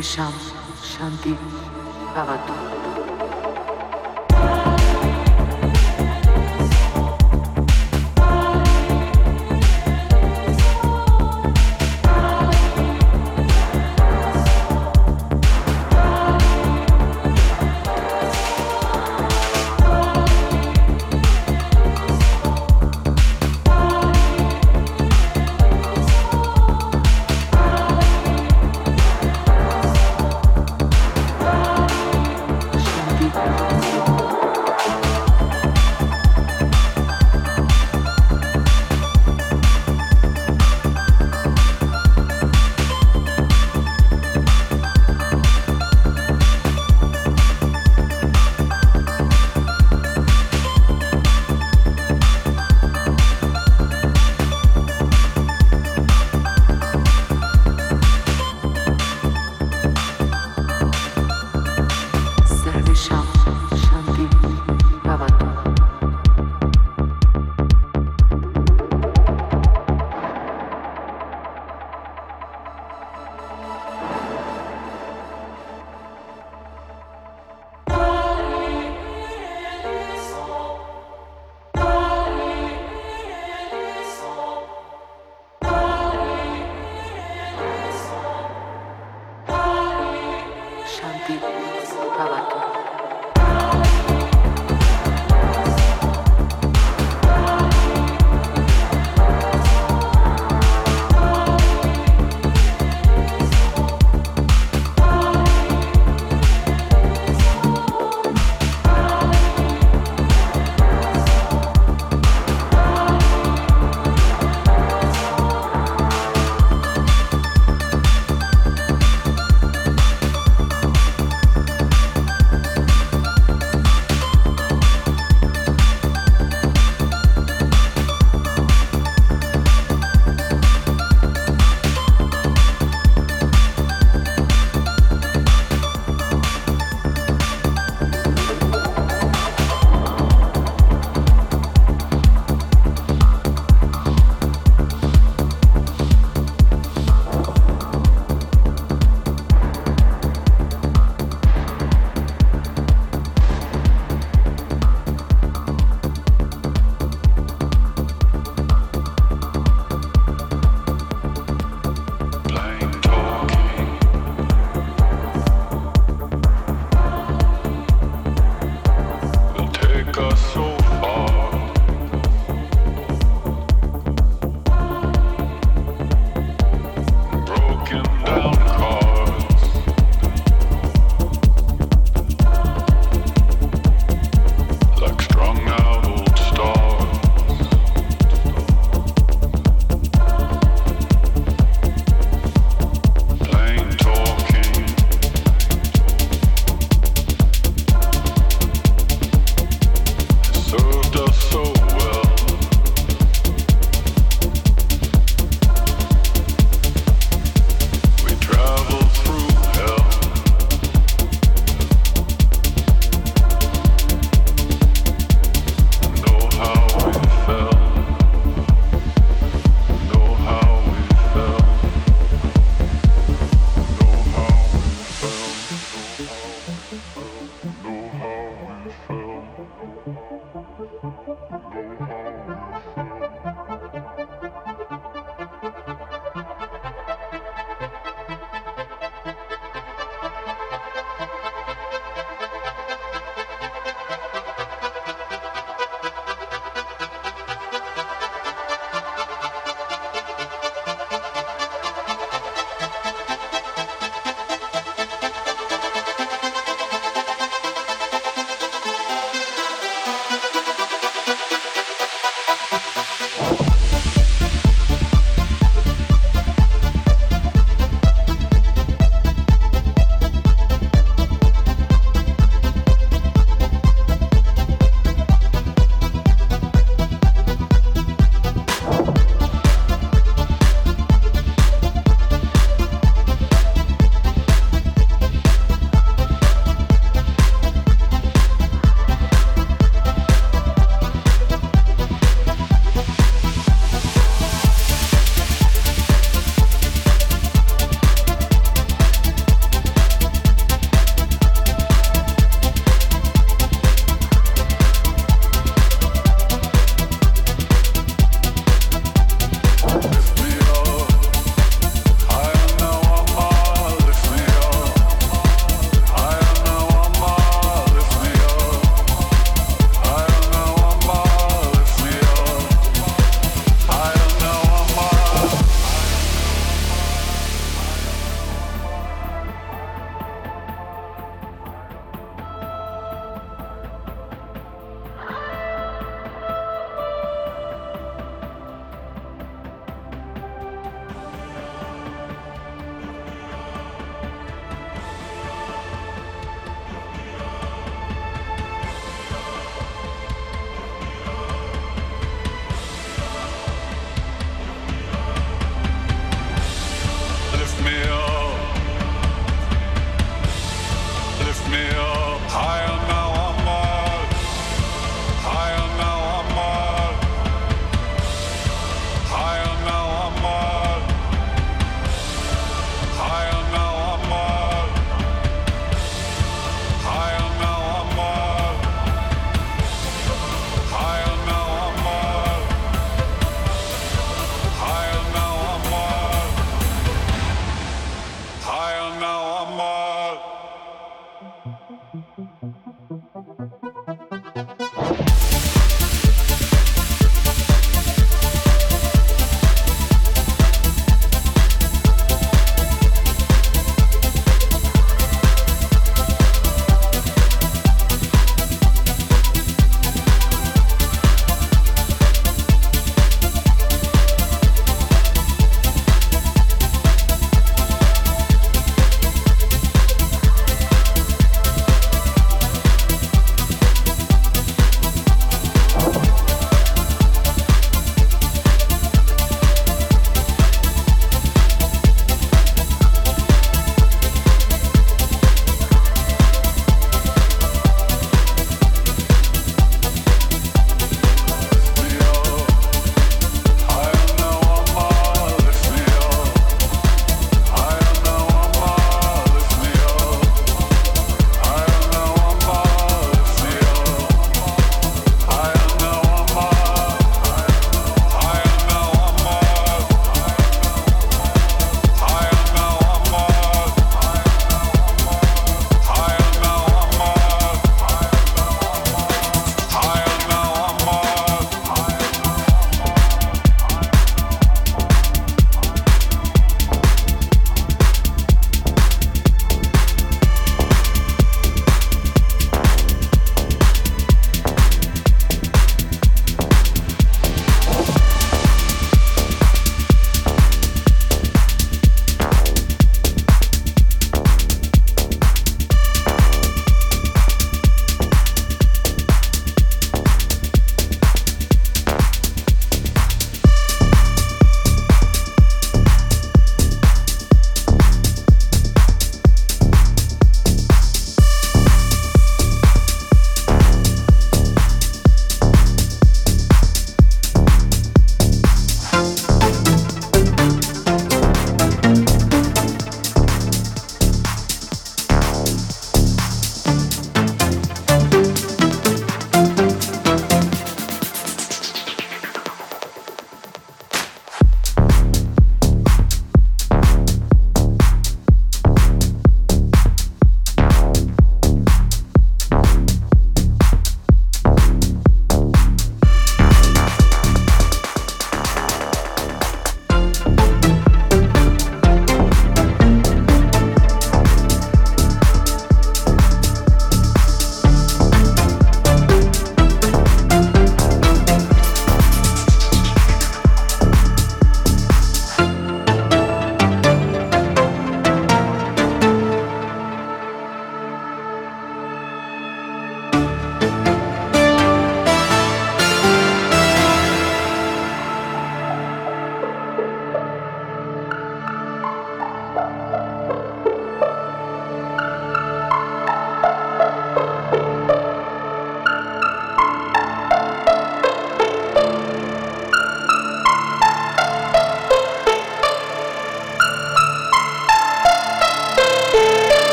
सर्वेषां शान्ति भवतु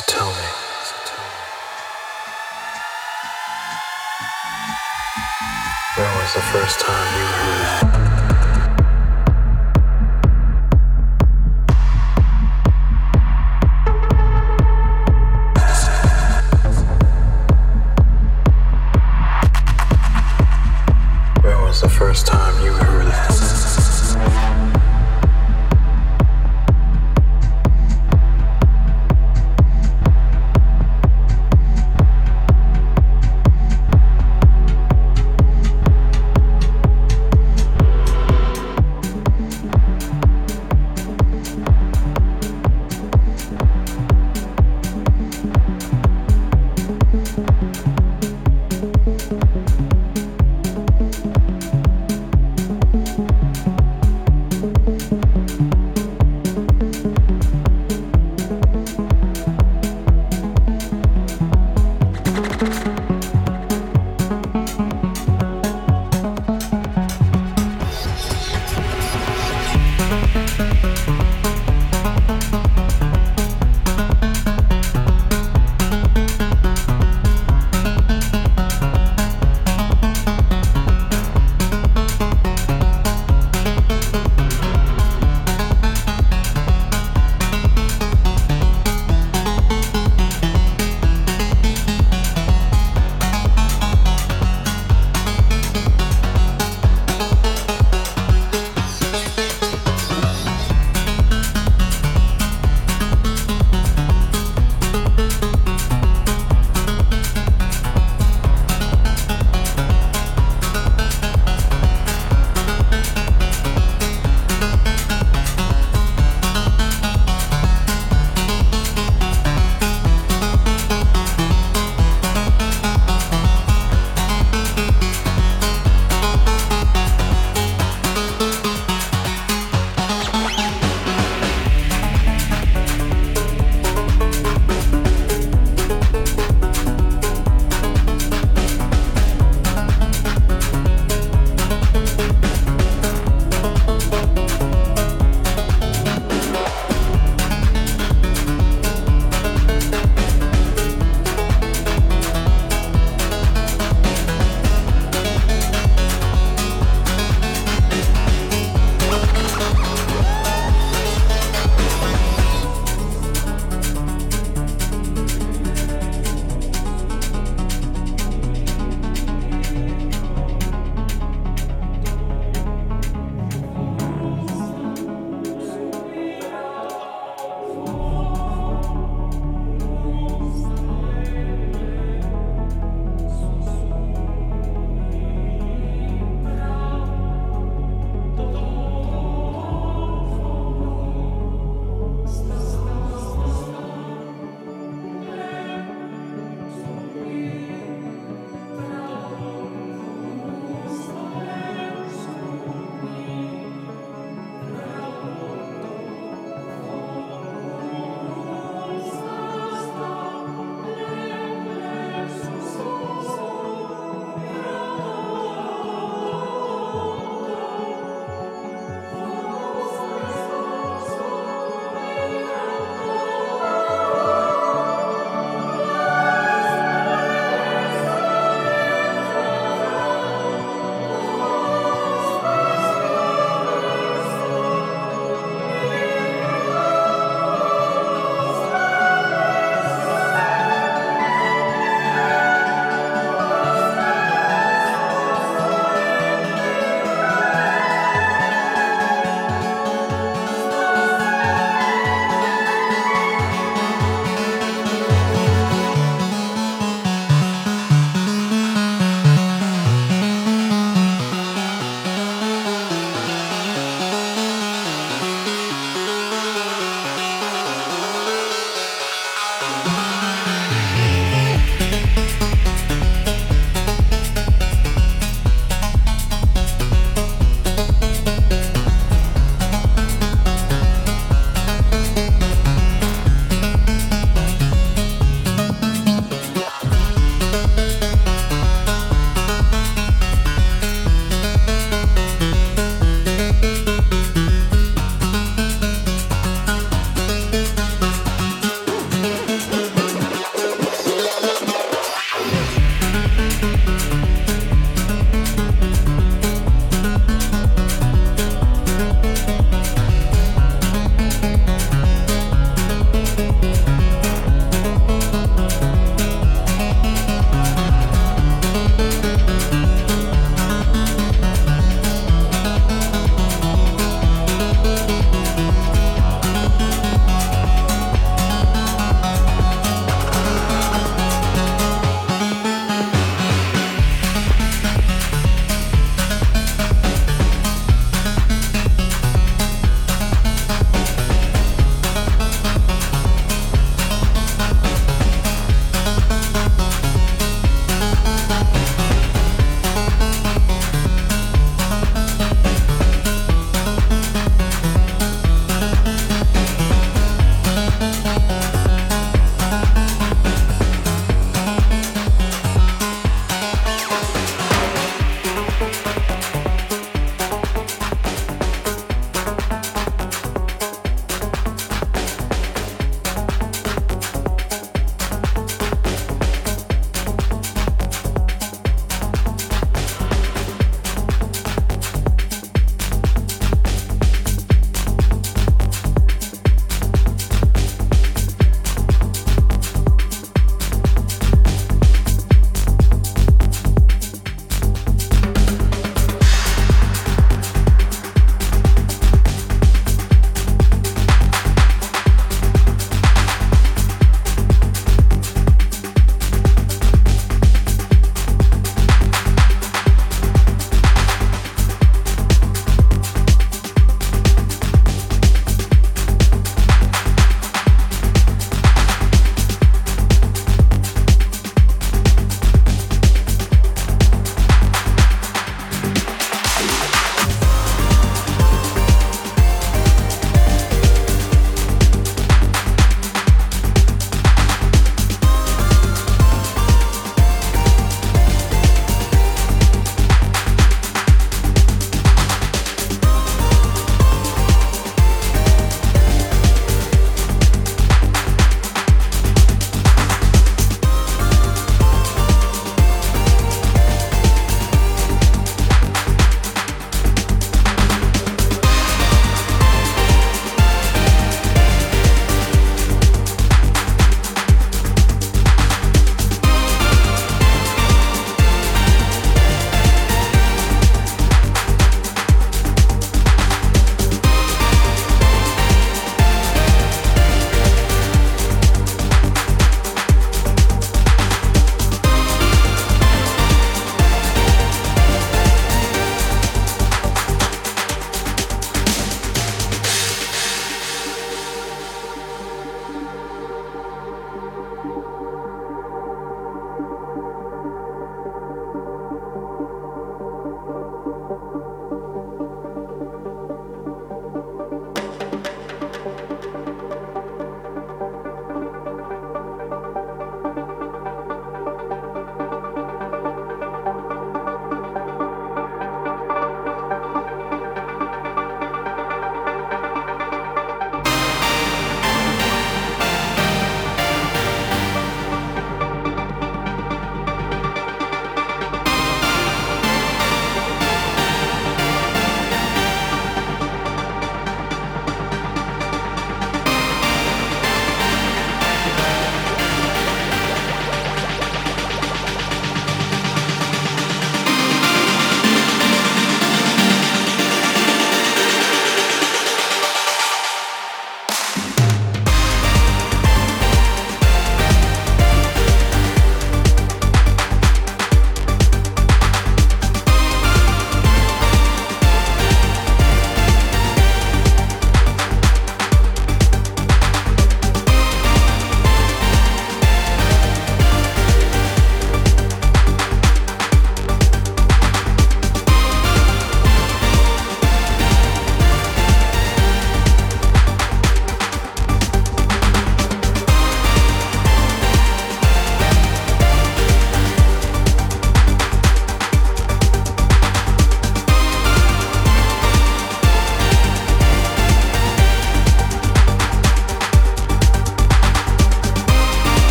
So tell me. When was the first time you heard?